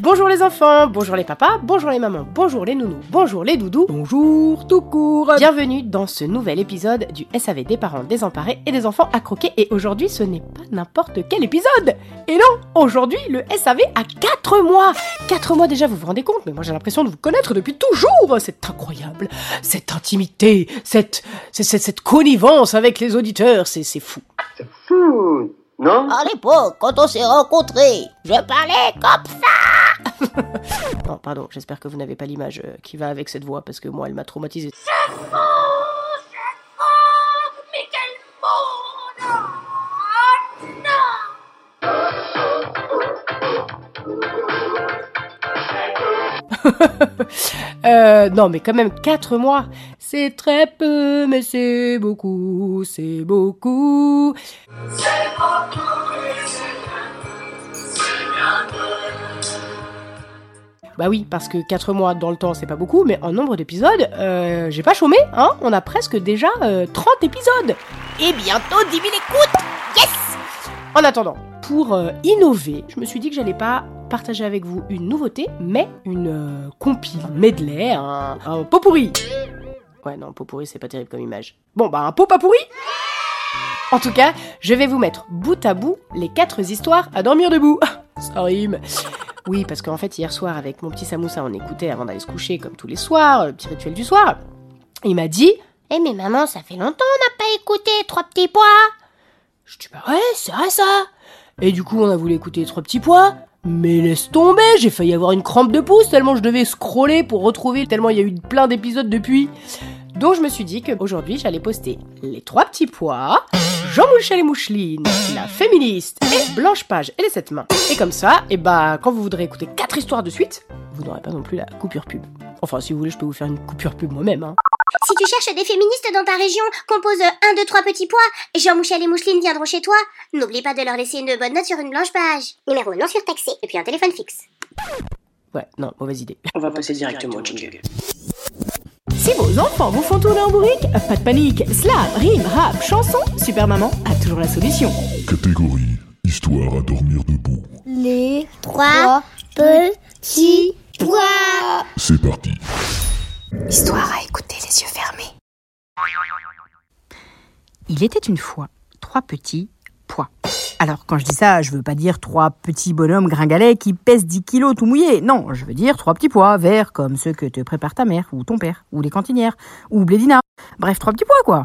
Bonjour les enfants, bonjour les papas, bonjour les mamans, bonjour les nounous, bonjour les doudous, bonjour tout court. Bienvenue dans ce nouvel épisode du SAV des parents désemparés et des enfants à croquer. Et aujourd'hui ce n'est pas n'importe quel épisode. Et non, aujourd'hui le SAV a 4 mois. 4 mois déjà, vous vous rendez compte Mais moi j'ai l'impression de vous connaître depuis toujours. C'est incroyable Cette intimité, cette, cette, cette connivence avec les auditeurs, c'est c'est fou. Fou, non? À l'époque, quand on s'est rencontrés, je parlais comme ça. Non, pardon, j'espère que vous n'avez pas l'image euh, qui va avec cette voix parce que moi elle m'a traumatisé. Mais quel monde Euh, non, mais quand même, 4 mois, c'est très peu, mais c'est beaucoup, c'est beaucoup. Bah oui, parce que 4 mois dans le temps, c'est pas beaucoup, mais en nombre d'épisodes, euh, j'ai pas chômé, hein. On a presque déjà euh, 30 épisodes. Et bientôt 10 000 écoutes. Yes En attendant, pour euh, innover, je me suis dit que j'allais pas partager avec vous une nouveauté, mais une euh, compile, medley, un, un pot pourri. Ouais, non, pot pourri, c'est pas terrible comme image. Bon, bah un pot pas pourri En tout cas, je vais vous mettre bout à bout les quatre histoires à dormir debout. Ça rime. Oui, parce qu'en fait, hier soir, avec mon petit Samoussa, on écoutait avant d'aller se coucher, comme tous les soirs, le petit rituel du soir. Il m'a dit Eh mais maman, ça fait longtemps on n'a pas écouté Trois petits pois Je dis bah ouais, c'est vrai ça. Et du coup, on a voulu écouter les trois petits pois. Mais laisse tomber, j'ai failli avoir une crampe de pouce tellement je devais scroller pour retrouver tellement il y a eu plein d'épisodes depuis. Donc je me suis dit qu'aujourd'hui j'allais poster les trois petits pois, Jean-Michel et Moucheline, la féministe et Blanche Page et les sept mains. Et comme ça, et bah quand vous voudrez écouter quatre histoires de suite, vous n'aurez pas non plus la coupure pub. Enfin si vous voulez je peux vous faire une coupure pub moi-même. Hein. Si tu cherches des féministes dans ta région, compose un, deux, trois petits pois. Jean-Michel et Moucheline viendront chez toi. N'oublie pas de leur laisser une bonne note sur une blanche page. Numéro non surtaxé. Et puis un téléphone fixe. Ouais, non, mauvaise idée. On va passer directement au jingle. Si vos enfants vous font tourner en bourrique, pas de panique, slam, rime, rap, chanson, Super Maman a toujours la solution. Catégorie Histoire à dormir debout. Les trois petits pois. C'est parti. Histoire à écouter les yeux fermés. Il était une fois trois petits pois. Alors, quand je dis ça, je veux pas dire trois petits bonhommes gringalets qui pèsent 10 kilos tout mouillés. Non, je veux dire trois petits pois verts comme ceux que te prépare ta mère, ou ton père, ou les cantinières, ou Blédina. Bref, trois petits pois, quoi.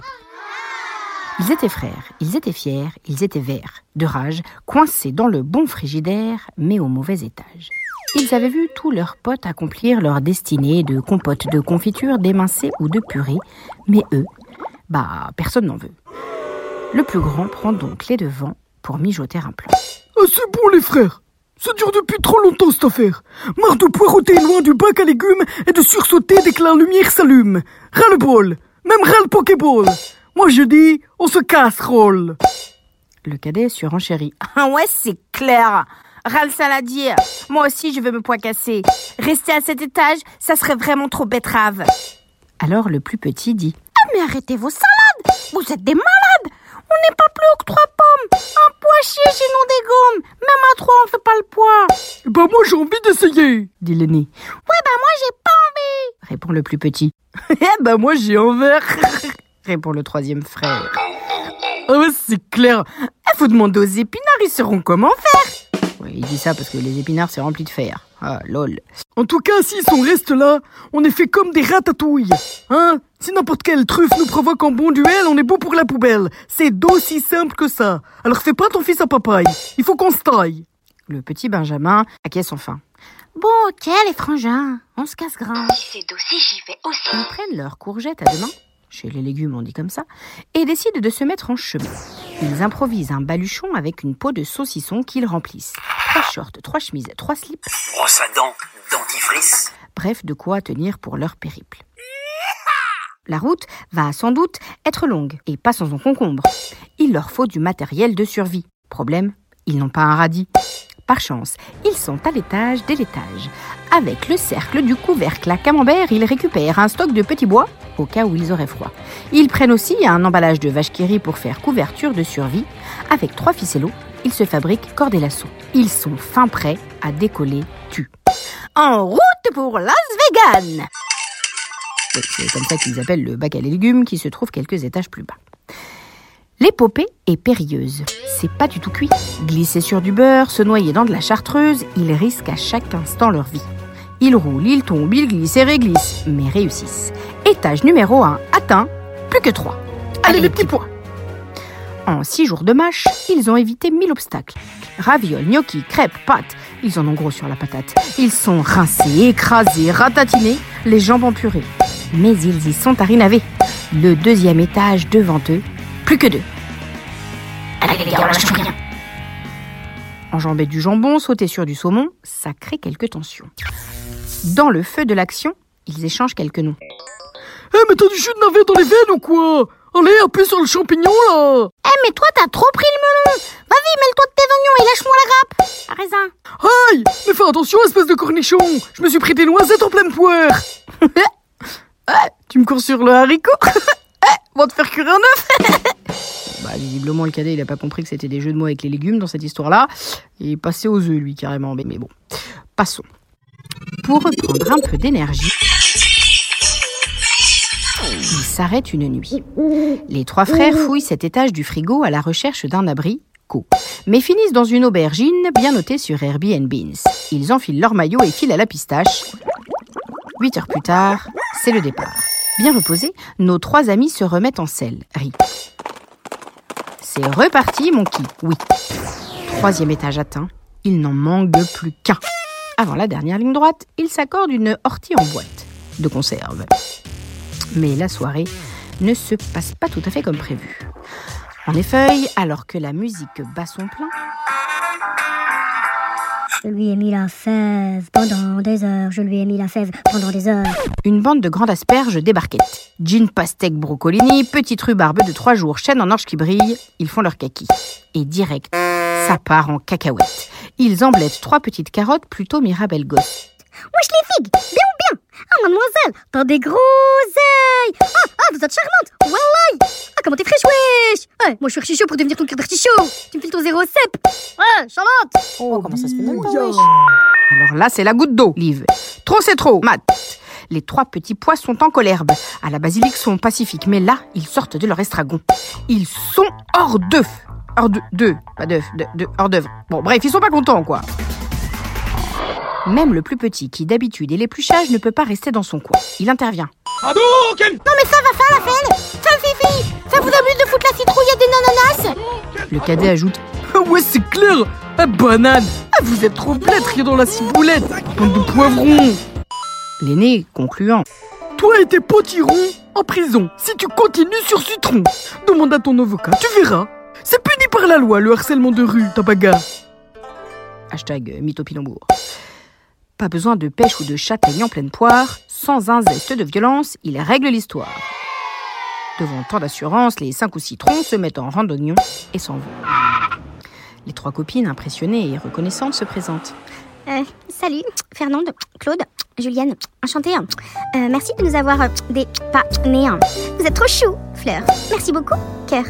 Ils étaient frères, ils étaient fiers, ils étaient verts, de rage, coincés dans le bon frigidaire, mais au mauvais étage. Ils avaient vu tous leurs potes accomplir leur destinée de compote, de confiture, d'émincé ou de purée, mais eux, bah, personne n'en veut. Le plus grand prend donc les devants pour mijoter un plan. Ah, c'est bon les frères Ça dure depuis trop longtemps cette affaire Marre de poireauter loin du bac à légumes et de sursauter dès que la lumière s'allume Ras le bol Même ras le pokéball Moi je dis, on se casse roll Le cadet surenchérit. Ah ouais, c'est clair. Ras le saladier. Moi aussi, je veux me poids casser. Rester à cet étage, ça serait vraiment trop betterave. Alors le plus petit dit. Ah mais arrêtez vos salades Vous êtes des malades On n'est pas plus haut que trois pommes Un pois chier chez nous des gommes Même à trois, on fait pas le poids Bah moi j'ai envie d'essayer dit l'aîné. Ouais bah moi j'ai pas envie Répond le plus petit. Eh ben moi j'ai verre. Répond le troisième frère. Ah ouais, c'est clair Il faut demander aux épinards, ils sauront comment faire. Ouais, il dit ça parce que les épinards c'est rempli de fer. Ah lol. En tout cas, si on reste là, on est fait comme des ratatouilles Hein Si n'importe quelle truffe nous provoque un bon duel, on est beau pour la poubelle. C'est d'aussi simple que ça. Alors fais pas ton fils à papaye. Il faut qu'on se taille. Le petit Benjamin acquiesce enfin. Bon, ok, les frangins, on se casse grand. Si c'est d'aussi, j'y vais aussi. Ils prennent leurs courgettes à deux mains, chez les légumes on dit comme ça, et décident de se mettre en chemin. Ils improvisent un baluchon avec une peau de saucisson qu'ils remplissent. Trois shorts, trois chemises, trois slips, Brosse à dents, dentifrice. bref de quoi tenir pour leur périple. La route va sans doute être longue et pas sans en concombre. Il leur faut du matériel de survie. Problème, ils n'ont pas un radis. Par chance, ils sont à l'étage dès l'étage. Avec le cercle du couvercle à camembert, ils récupèrent un stock de petits bois au cas où ils auraient froid. Ils prennent aussi un emballage de vache qui pour faire couverture de survie. Avec trois ficellos, ils se fabriquent corde et lasso. Ils sont fin prêts à décoller tu. En route pour Las Vegas c'est comme ça qu'ils appellent le bac à légumes qui se trouve quelques étages plus bas. L'épopée est périlleuse. C'est pas du tout cuit. Glisser sur du beurre, se noyer dans de la chartreuse, ils risquent à chaque instant leur vie. Ils roulent, ils tombent, ils glissent et réglissent, mais réussissent. Étage numéro 1 atteint, plus que 3. Allez, les petits pois. En six jours de mâche, ils ont évité mille obstacles. Ravioles, gnocchis, crêpes, pâtes, ils en ont gros sur la patate. Ils sont rincés, écrasés, ratatinés, les jambes en purée. Mais ils y sont arrivés. Le deuxième étage devant eux, plus que deux. Allez, les gars, on lâche rien. Enjamber du jambon, sauter sur du saumon, ça crée quelques tensions. Dans le feu de l'action, ils échangent quelques noms. Eh, mais t'as du jus de navet dans les veines ou quoi? Allez, appuie sur le champignon, là Eh, mais toi, t'as trop pris le melon. Vas-y, mêle-toi de tes oignons et lâche-moi la grappe. Raisin. Aïe Mais fais attention, espèce de cornichon Je me suis pris des noisettes en pleine poire Eh, tu me cours sur le haricot Eh, va te faire cuire un œuf Bah, visiblement, le cadet, il a pas compris que c'était des jeux de mots avec les légumes dans cette histoire-là. Il est passé aux œufs, lui, carrément. Mais, bon, passons. Pour reprendre un peu d'énergie, il s'arrête une nuit. Les trois frères fouillent cet étage du frigo à la recherche d'un abri, co, mais finissent dans une aubergine bien notée sur Airbnb. Ils enfilent leur maillot et filent à la pistache. Huit heures plus tard, c'est le départ. Bien reposés, nos trois amis se remettent en selle. Ri. C'est reparti, mon qui, oui. Troisième étage atteint, il n'en manque plus qu'un. Avant la dernière ligne droite, ils s'accordent une ortie en boîte, de conserve. Mais la soirée ne se passe pas tout à fait comme prévu. En effet, alors que la musique bat son plein, Je lui ai mis la fève pendant des heures. Je lui ai mis la fève pendant des heures. une bande de grandes asperges débarquette. Gin pastèque brocolini, petite rhubarbe de trois jours, chêne en orge qui brille, ils font leur kaki. Et direct, ça part en cacahuète. Ils emblettent trois petites carottes plutôt mirabelles gosses. Wesh les figues Ah mademoiselle, t'as des gros ailes Ah, ah, vous êtes charmante Wallahi Ah, comment t'es fraîche, wesh Ouais, moi je suis archi pour devenir ton cœur d'artichaut Tu me files ton zéro cep Ouais, Charlotte Oh, comment ça se fait même pas, wesh Alors là, c'est la goutte d'eau, Liv. Trop, c'est trop, Matt. Les trois petits pois sont en colherbe. À la basilic sont pacifiques, mais là, ils sortent de leur estragon. Ils sont hors d'œuf. Hors d'œuf, pas d'œuf, hors d'œuvre. Bon, bref, ils sont pas contents, quoi. Même le plus petit, qui d'habitude est l'épluchage, ne peut pas rester dans son coin. Il intervient. Non, mais ça va faire la fête. Ça, Fifi, ça vous amuse de foutre la citrouille et des nananas Le cadet ajoute Ah ouais, c'est clair Ah, banane Ah, vous êtes trop blêtes, rien dans la ciboulette Bande de poivrons l'aîné concluant. Toi et tes potirons en prison si tu continues sur Citron. Demande à ton avocat, tu verras. C'est puni par la loi, le harcèlement de rue, ta bagarre. Hashtag mythopilombourg. Pas besoin de pêche ou de châtaigne en pleine poire. Sans un zeste de violence, il règle l'histoire. Devant tant d'assurance, les cinq ou six troncs se mettent en rang d'oignons et s'en vont. Les trois copines, impressionnées et reconnaissantes, se présentent. Euh, salut, Fernande, Claude, Julienne, enchantée. Euh, merci de nous avoir euh, des pas nés. Vous êtes trop chou, Fleur. Merci beaucoup, cœur.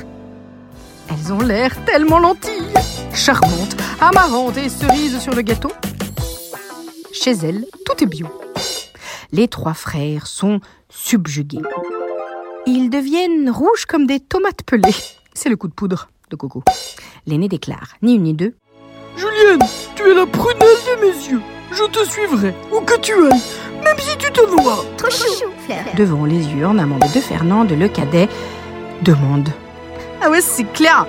Elles ont l'air tellement lentilles, charmantes, amarantes et cerises sur le gâteau. Chez elles, tout est bio. Les trois frères sont subjugués. Ils deviennent rouges comme des tomates pelées. C'est le coup de poudre de Coco. L'aîné déclare, ni une ni deux, Julienne, tu es la prunelle de mes yeux. Je te suivrai, où que tu ailles. même si tu te noies. Trop chou, Fleur. Devant les yeux en amande de Fernande, le cadet demande Ah ouais, c'est clair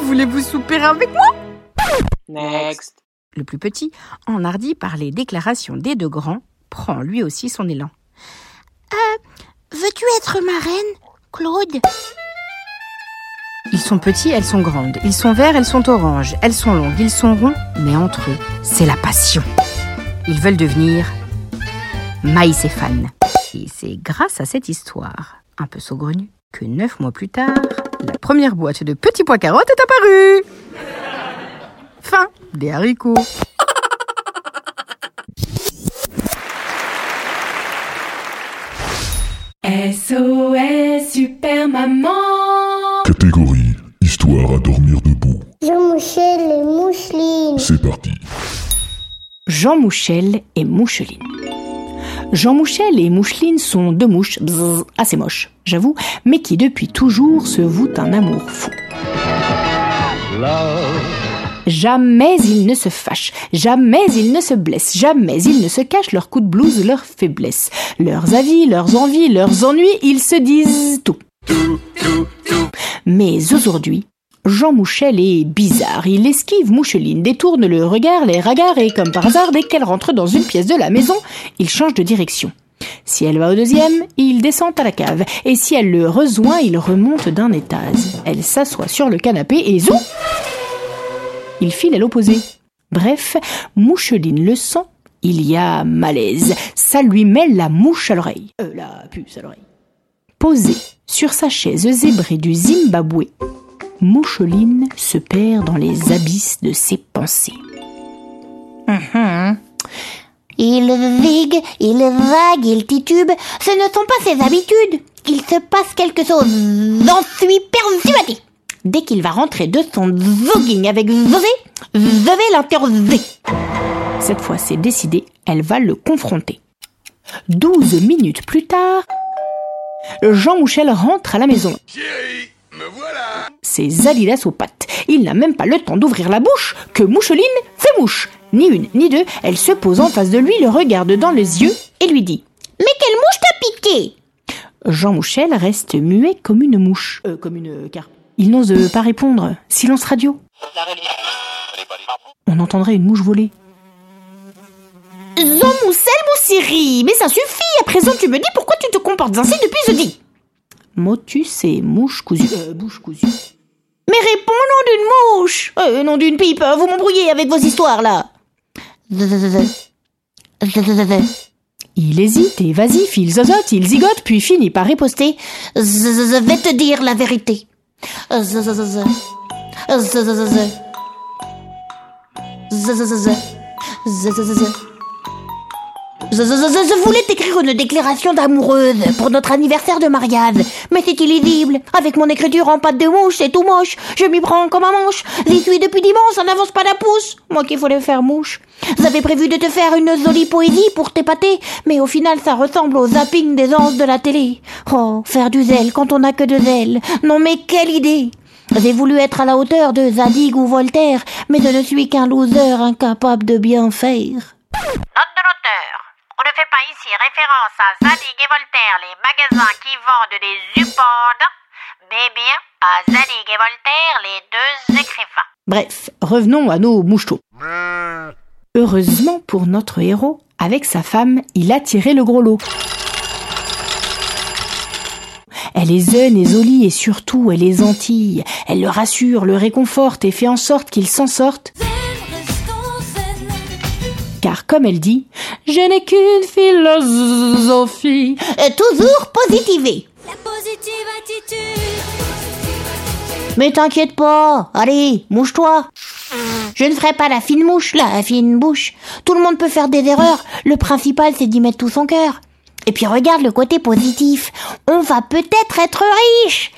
Voulez-vous souper avec moi? Next. Le plus petit, enhardi par les déclarations des deux grands, prend lui aussi son élan. Veux-tu être ma reine, Claude? Ils sont petits, elles sont grandes. Ils sont verts, elles sont oranges. Elles sont longues, ils sont ronds. Mais entre eux, c'est la passion. Ils veulent devenir Maïs et Fan. Et c'est grâce à cette histoire, un peu saugrenue, que neuf mois plus tard, la première boîte de petits pois carottes est apparue. Fin des haricots. SOS Super Maman Catégorie Histoire à dormir debout. Jean-Michel et Moucheline. C'est parti. Jean Mouchel et Moucheline. Jean Mouchel et Moucheline sont deux mouches assez moches, j'avoue, mais qui depuis toujours se vouent un amour fou. Jamais ils ne se fâchent, jamais ils ne se blessent, jamais ils ne se cachent leurs coups de blouse, leurs faiblesses, leurs avis, leurs envies, leurs ennuis, ils se disent tout. Mais aujourd'hui, Jean Mouchel est bizarre. Il esquive Moucheline, détourne le regard, les regards et comme par hasard, dès qu'elle rentre dans une pièce de la maison, il change de direction. Si elle va au deuxième, il descend à la cave. Et si elle le rejoint, il remonte d'un étage. Elle s'assoit sur le canapé et zou Il file à l'opposé. Bref, Moucheline le sent. Il y a malaise. Ça lui met la mouche à l'oreille. Euh, la puce à l'oreille. Posée sur sa chaise zébrée du Zimbabwe, Moucheline se perd dans les abysses de ses pensées. Mhm. Il zigue, il vague, il titube. Ce ne sont pas ses habitudes. Il se passe quelque chose. J'en suis persuadée. Dès qu'il va rentrer de son zogging avec Zosé, je vais l'interroger. Cette fois, c'est décidé, elle va le confronter. Douze minutes plus tard, Jean Mouchel rentre à la maison. C'est Zalidas aux pattes. Il n'a même pas le temps d'ouvrir la bouche que Moucheline fait mouche. Ni une, ni deux, elle se pose en face de lui, le regarde dans les yeux et lui dit Mais quelle mouche t'a piqué Jean Mouchel reste muet comme une mouche. Euh, comme une carpe. Il n'ose euh, pas répondre. Silence radio. On entendrait une mouche voler. Jean Moussel, Moussiri, mais ça suffit. À présent, tu me dis pourquoi tu te comportes ainsi depuis jeudi. Motus et mouche cousue. Euh, bouche cousue. Mais réponds nom d'une mouche. Euh, nom d'une pipe. Vous m'embrouillez avec vos histoires là. Il hésite, évasif, il zozote, il zigote, puis finit par riposter. Je vais te dire la vérité. Z z z z z. Z z z z. Z z z z. Je, voulais t'écrire une déclaration d'amoureuse pour notre anniversaire de mariage, mais c'est illisible. Avec mon écriture en pâte de mouche, c'est tout moche. Je m'y prends comme un manche. J'y suis depuis dimanche, ça n'avance pas d'un pouce. Moi qui voulais faire mouche. J'avais prévu de te faire une jolie poésie pour t'épater, mais au final ça ressemble au zapping des anges de la télé. Oh, faire du zèle quand on n'a que de zèle. Non mais quelle idée j'ai voulu être à la hauteur de Zadig ou Voltaire, mais je ne suis qu'un loser incapable de bien faire. Note de l'auteur. On ne fait pas ici référence à Zadig et Voltaire, les magasins qui vendent des upandes, mais bien à Zadig et Voltaire, les deux écrivains. Bref, revenons à nos mouchetos. Heureusement pour notre héros, avec sa femme, il a tiré le gros lot. Elle est zen et jolie et surtout elle est gentille. Elle le rassure, le réconforte et fait en sorte qu'il s'en sorte. Car comme elle dit, je n'ai qu'une philosophie. Toujours positiver. Mais t'inquiète pas, allez, mouche-toi. Je ne ferai pas la fine mouche, la fine bouche. Tout le monde peut faire des erreurs. Le principal, c'est d'y mettre tout son cœur. Et puis regarde le côté positif. On va peut-être être riche.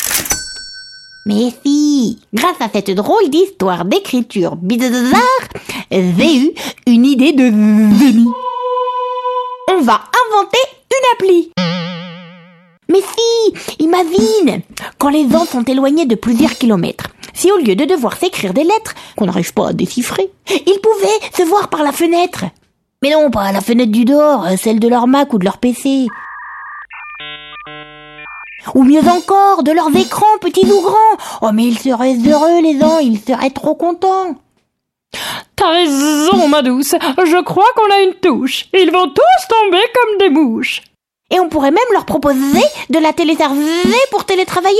Mais si, grâce à cette drôle d'histoire d'écriture bizarre, j'ai eu une idée de génie. On va inventer une appli. Mais si, imagine, quand les gens sont éloignés de plusieurs kilomètres, si au lieu de devoir s'écrire des lettres qu'on n'arrive pas à déchiffrer, ils pouvaient se voir par la fenêtre. Mais non, pas la fenêtre du dehors, euh, celle de leur Mac ou de leur PC. Ou mieux encore, de leurs écrans, petits ou grands. Oh, mais ils seraient heureux, les ans, ils seraient trop contents. T'as raison, ma douce. Je crois qu'on a une touche. Ils vont tous tomber comme des mouches. Et on pourrait même leur proposer de la téléserver pour télétravailler.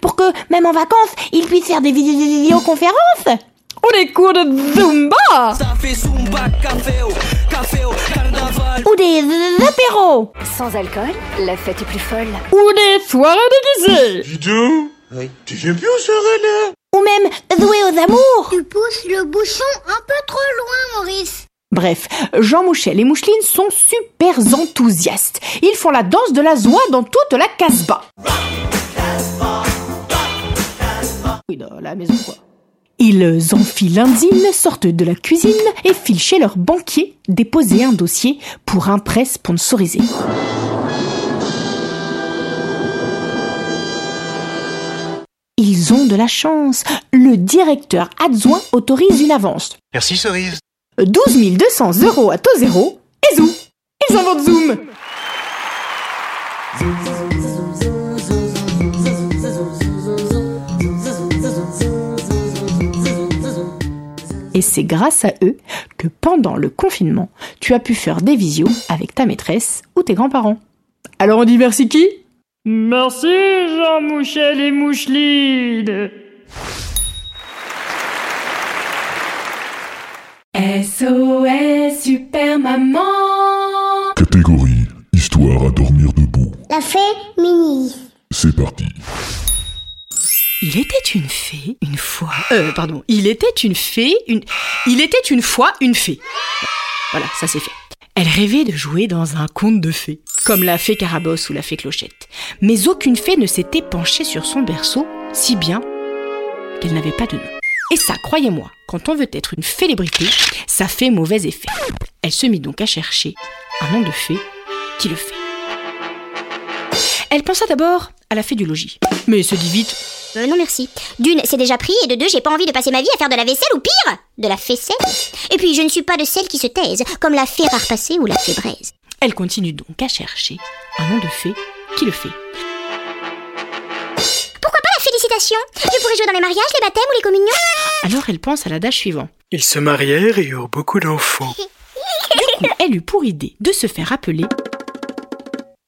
Pour que, même en vacances, ils puissent faire des vidéoconférences. Ou des cours de Zumba. Ou des apéros. Sans alcool, la fête est plus folle. Ou des soirées déguisées. Dis oui. tu viens plus au soirée là Ou même jouer aux amours. Tu pousses le bouchon un peu trop loin, Maurice. Bref, Jean Mouchel et Moucheline sont super enthousiastes. Ils font la danse de la joie dans toute la casbah. Oui, dans la maison quoi. Ils enfilent l'indine, sortent de la cuisine et filent chez leur banquier déposer un dossier pour un prêt sponsorisé. Ils ont de la chance. Le directeur adjoint autorise une avance. Merci Cerise. 12 200 euros à taux zéro et zou Ils inventent Zoom Et c'est grâce à eux que pendant le confinement, tu as pu faire des visios avec ta maîtresse ou tes grands-parents. Alors on dit merci qui? Merci Jean Mouchel et Moucheline SOS Super Maman Catégorie Histoire à dormir debout. La fée mini. C'est parti. Il était une fée, une fois. Euh, pardon. Il était une fée, une. Il était une fois une fée. Voilà, ça c'est fait. Elle rêvait de jouer dans un conte de fées, comme la fée Carabosse ou la fée Clochette. Mais aucune fée ne s'était penchée sur son berceau, si bien qu'elle n'avait pas de nom. Et ça, croyez-moi, quand on veut être une célébrité, ça fait mauvais effet. Elle se mit donc à chercher un nom de fée qui le fait. Elle pensa d'abord à la fée du logis, mais se dit vite Euh, non merci. D'une, c'est déjà pris, et de deux, j'ai pas envie de passer ma vie à faire de la vaisselle ou pire, de la faisselle. Et puis, je ne suis pas de celles qui se taisent, comme la fée rare passée ou la fée braise. Elle continue donc à chercher un nom de fée qui le fait. Pourquoi pas la félicitation? Je pourrais jouer dans les mariages, les baptêmes ou les communions Alors elle pense à l'adage suivant. Ils se marièrent et eurent beaucoup d'enfants. Du coup, elle eut pour idée de se faire appeler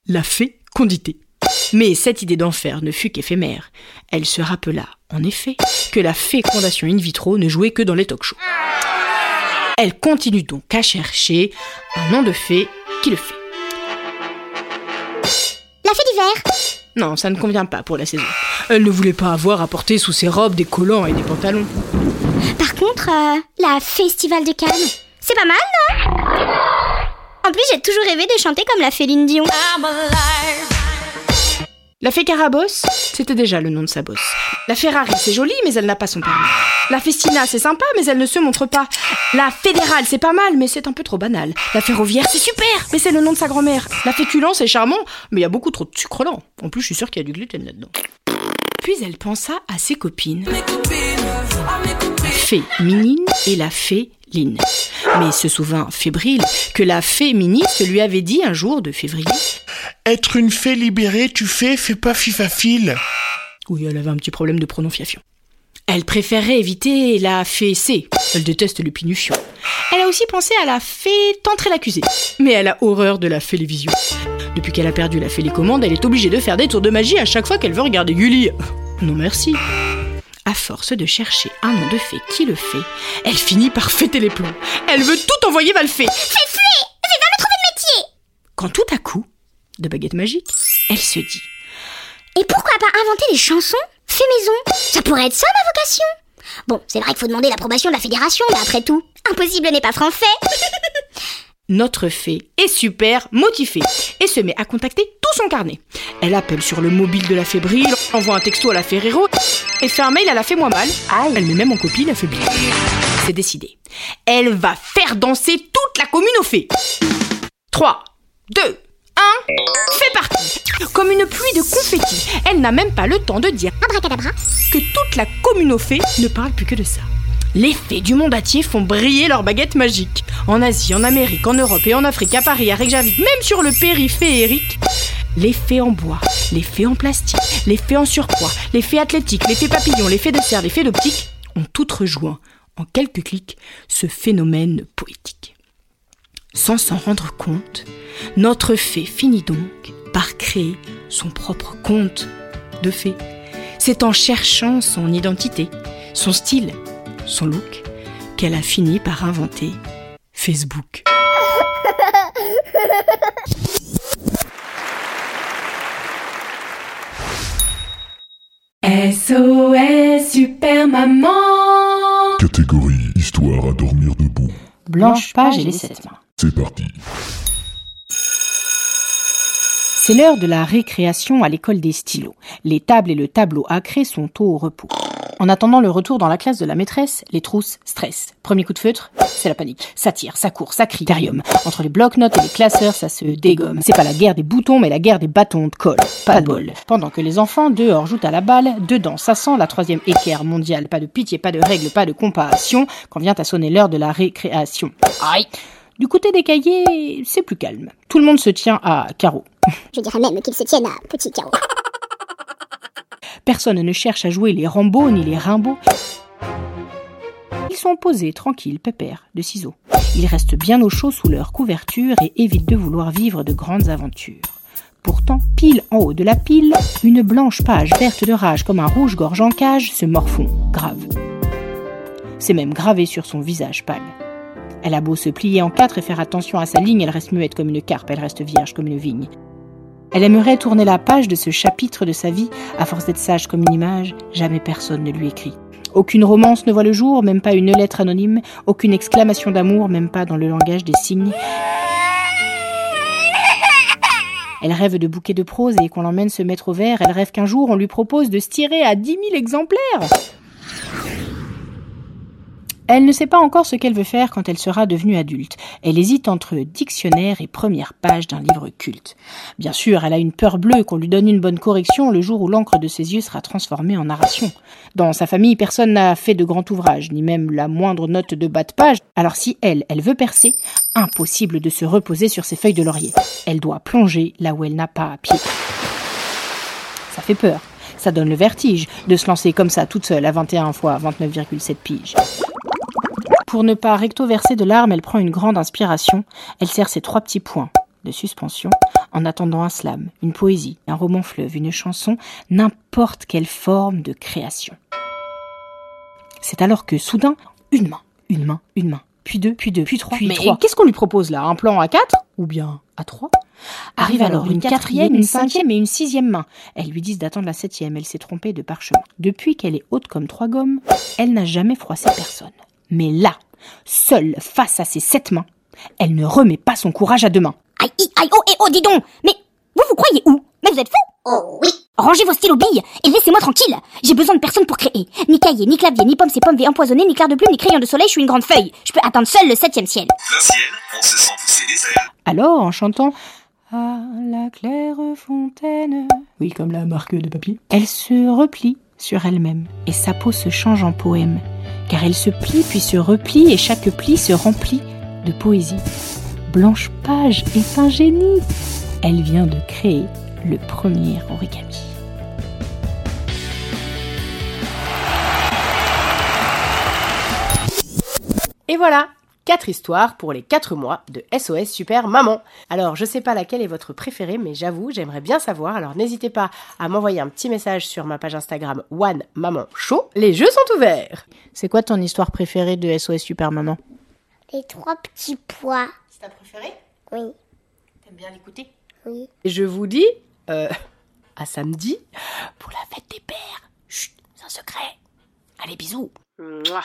la fée conditée. Mais cette idée d'enfer ne fut qu'éphémère. Elle se rappela, en effet, que la fécondation in vitro ne jouait que dans les talk-shows. Elle continue donc à chercher un nom de fée qui le fait. La fée d'hiver Non, ça ne convient pas pour la saison. Elle ne voulait pas avoir à porter sous ses robes des collants et des pantalons. Par contre, euh, la Festival de Cannes, c'est pas mal, non? En plus, j'ai toujours rêvé de chanter comme la Féline Dion. La fée Carabosse, c'était déjà le nom de sa bosse. La Ferrari, c'est joli, mais elle n'a pas son permis. La Festina, c'est sympa, mais elle ne se montre pas. La Fédérale, c'est pas mal, mais c'est un peu trop banal. La Ferroviaire, c'est super, mais c'est le nom de sa grand-mère. La Féculent, c'est charmant, mais il y a beaucoup trop de sucre lent. En plus, je suis sûre qu'il y a du gluten là-dedans. Puis elle pensa à ses copines. Fée Minine et la Fée Line. Mais se souvint fébrile que la fée ministre lui avait dit un jour de février Être une fée libérée, tu fais, fais pas fifafile. Oui, elle avait un petit problème de prononciation. Elle préférait éviter la fée C. Elle déteste le pinufion. Elle a aussi pensé à la fée tentrer l'accusé. Mais elle a horreur de la félévision. Depuis qu'elle a perdu la félécommande, elle est obligée de faire des tours de magie à chaque fois qu'elle veut regarder Gulli. Non merci. À force de chercher un nom de fée qui le fait, elle finit par fêter les plombs. Elle veut tout envoyer Valfée. Fais fée C'est va me trouver métier Quand tout à coup, de baguette magique, elle se dit Et pourquoi pas inventer des chansons Fait maison? Ça pourrait être ça ma vocation Bon, c'est vrai qu'il faut demander l'approbation de la fédération, mais après tout, impossible n'est pas français Notre fée est super motivée et se met à contacter tout son carnet. Elle appelle sur le mobile de la fébrile, envoie un texto à la Ferrero et fait un mail à la fée moi mal. Elle met même en copie la fébrile. C'est décidé. Elle va faire danser toute la commune aux fées. 3, 2, 1, c'est parti Comme une pluie de confettis, elle n'a même pas le temps de dire Abracadabra que toute la fées ne parle plus que de ça. Les fées du monde entier font briller leurs baguettes magiques. En Asie, en Amérique, en Europe et en Afrique, à Paris, à Reykjavik, même sur le périphérique. Les fées en bois, les fées en plastique, les fées en surpoids, les fées athlétiques, les fées papillons, les fées de serre, les fées d'optique ont toutes rejoint, en quelques clics, ce phénomène poétique. Sans s'en rendre compte, notre fée finit donc par créer son propre conte de fée. C'est en cherchant son identité, son style, son look, qu'elle a fini par inventer Facebook. SOS Super Maman Catégorie Histoire à dormir debout. Blanche page et les sept mains. C'est parti. C'est l'heure de la récréation à l'école des stylos. Les tables et le tableau acré sont au repos. En attendant le retour dans la classe de la maîtresse, les trousses stressent. Premier coup de feutre, c'est la panique. Ça tire, ça court, ça crie. Entre les blocs-notes et les classeurs, ça se dégomme. C'est pas la guerre des boutons, mais la guerre des bâtons de colle. Pas de bol. Pendant que les enfants, dehors, jouent à la balle, dedans, ça sent la troisième équerre mondiale. Pas de pitié, pas de règles, pas de compassion, quand vient à sonner l'heure de la récréation. Aïe du côté des cahiers, c'est plus calme. Tout le monde se tient à carreau. Je dirais même qu'ils se tiennent à petit carreau. Personne ne cherche à jouer les Rambo ni les Rimbaud. Ils sont posés, tranquilles, pépères, de ciseaux. Ils restent bien au chaud sous leur couverture et évitent de vouloir vivre de grandes aventures. Pourtant, pile en haut de la pile, une blanche page verte de rage comme un rouge-gorge en cage se morfond, grave. C'est même gravé sur son visage pâle. Elle a beau se plier en quatre et faire attention à sa ligne, elle reste muette comme une carpe, elle reste vierge comme une vigne. Elle aimerait tourner la page de ce chapitre de sa vie, à force d'être sage comme une image, jamais personne ne lui écrit. Aucune romance ne voit le jour, même pas une lettre anonyme, aucune exclamation d'amour, même pas dans le langage des signes. Elle rêve de bouquets de prose et qu'on l'emmène se mettre au vert. Elle rêve qu'un jour on lui propose de se tirer à dix mille exemplaires. Elle ne sait pas encore ce qu'elle veut faire quand elle sera devenue adulte. Elle hésite entre dictionnaire et première page d'un livre culte. Bien sûr, elle a une peur bleue qu'on lui donne une bonne correction le jour où l'encre de ses yeux sera transformée en narration. Dans sa famille, personne n'a fait de grand ouvrage, ni même la moindre note de bas de page. Alors si elle, elle veut percer, impossible de se reposer sur ses feuilles de laurier. Elle doit plonger là où elle n'a pas pied. Ça fait peur. Ça donne le vertige de se lancer comme ça toute seule à 21 fois 29,7 piges. Pour ne pas recto-verser de larmes, elle prend une grande inspiration. Elle serre ses trois petits points de suspension en attendant un slam, une poésie, un roman fleuve, une chanson, n'importe quelle forme de création. C'est alors que soudain, une main, une main, une main, puis deux, puis deux, puis trois, puis Mais trois. Qu'est-ce qu'on lui propose là? Un plan à quatre? Ou bien à trois? Arrive alors une quatrième, une cinquième et une sixième main. Elles lui disent d'attendre la septième, elle s'est trompée de parchemin. Depuis qu'elle est haute comme trois gommes, elle n'a jamais froissé personne. Mais là, seule face à ses sept mains, elle ne remet pas son courage à deux mains. Aïe, aïe, aïe, oh, et oh, dis donc Mais vous vous croyez où? Mais vous êtes fous Oh oui Rangez vos stylos billes et laissez-moi tranquille J'ai besoin de personne pour créer. Ni cahier, ni clavier, ni pomme, c'est pomme V empoisonnée, ni clair de plume, ni crayon de soleil, je suis une grande feuille. Je peux atteindre seul le septième ciel. Plein ciel, on se sent pousser des ailes. Alors, en chantant À la claire fontaine, oui, comme la marque de papier, elle se replie sur elle-même et sa peau se change en poème, car elle se plie puis se replie et chaque pli se remplit de poésie. Blanche Page est un génie. Elle vient de créer le premier origami. Et voilà Quatre histoires pour les quatre mois de SOS Super Maman. Alors, je sais pas laquelle est votre préférée, mais j'avoue, j'aimerais bien savoir. Alors, n'hésitez pas à m'envoyer un petit message sur ma page Instagram One Maman Show. Les jeux sont ouverts. C'est quoi ton histoire préférée de SOS Super Maman? Les trois petits pois. C'est ta préférée? Oui. T'aimes bien l'écouter? Oui. Et je vous dis euh, à samedi pour la fête des pères. Chut, c'est un secret. Allez, bisous. Mouah.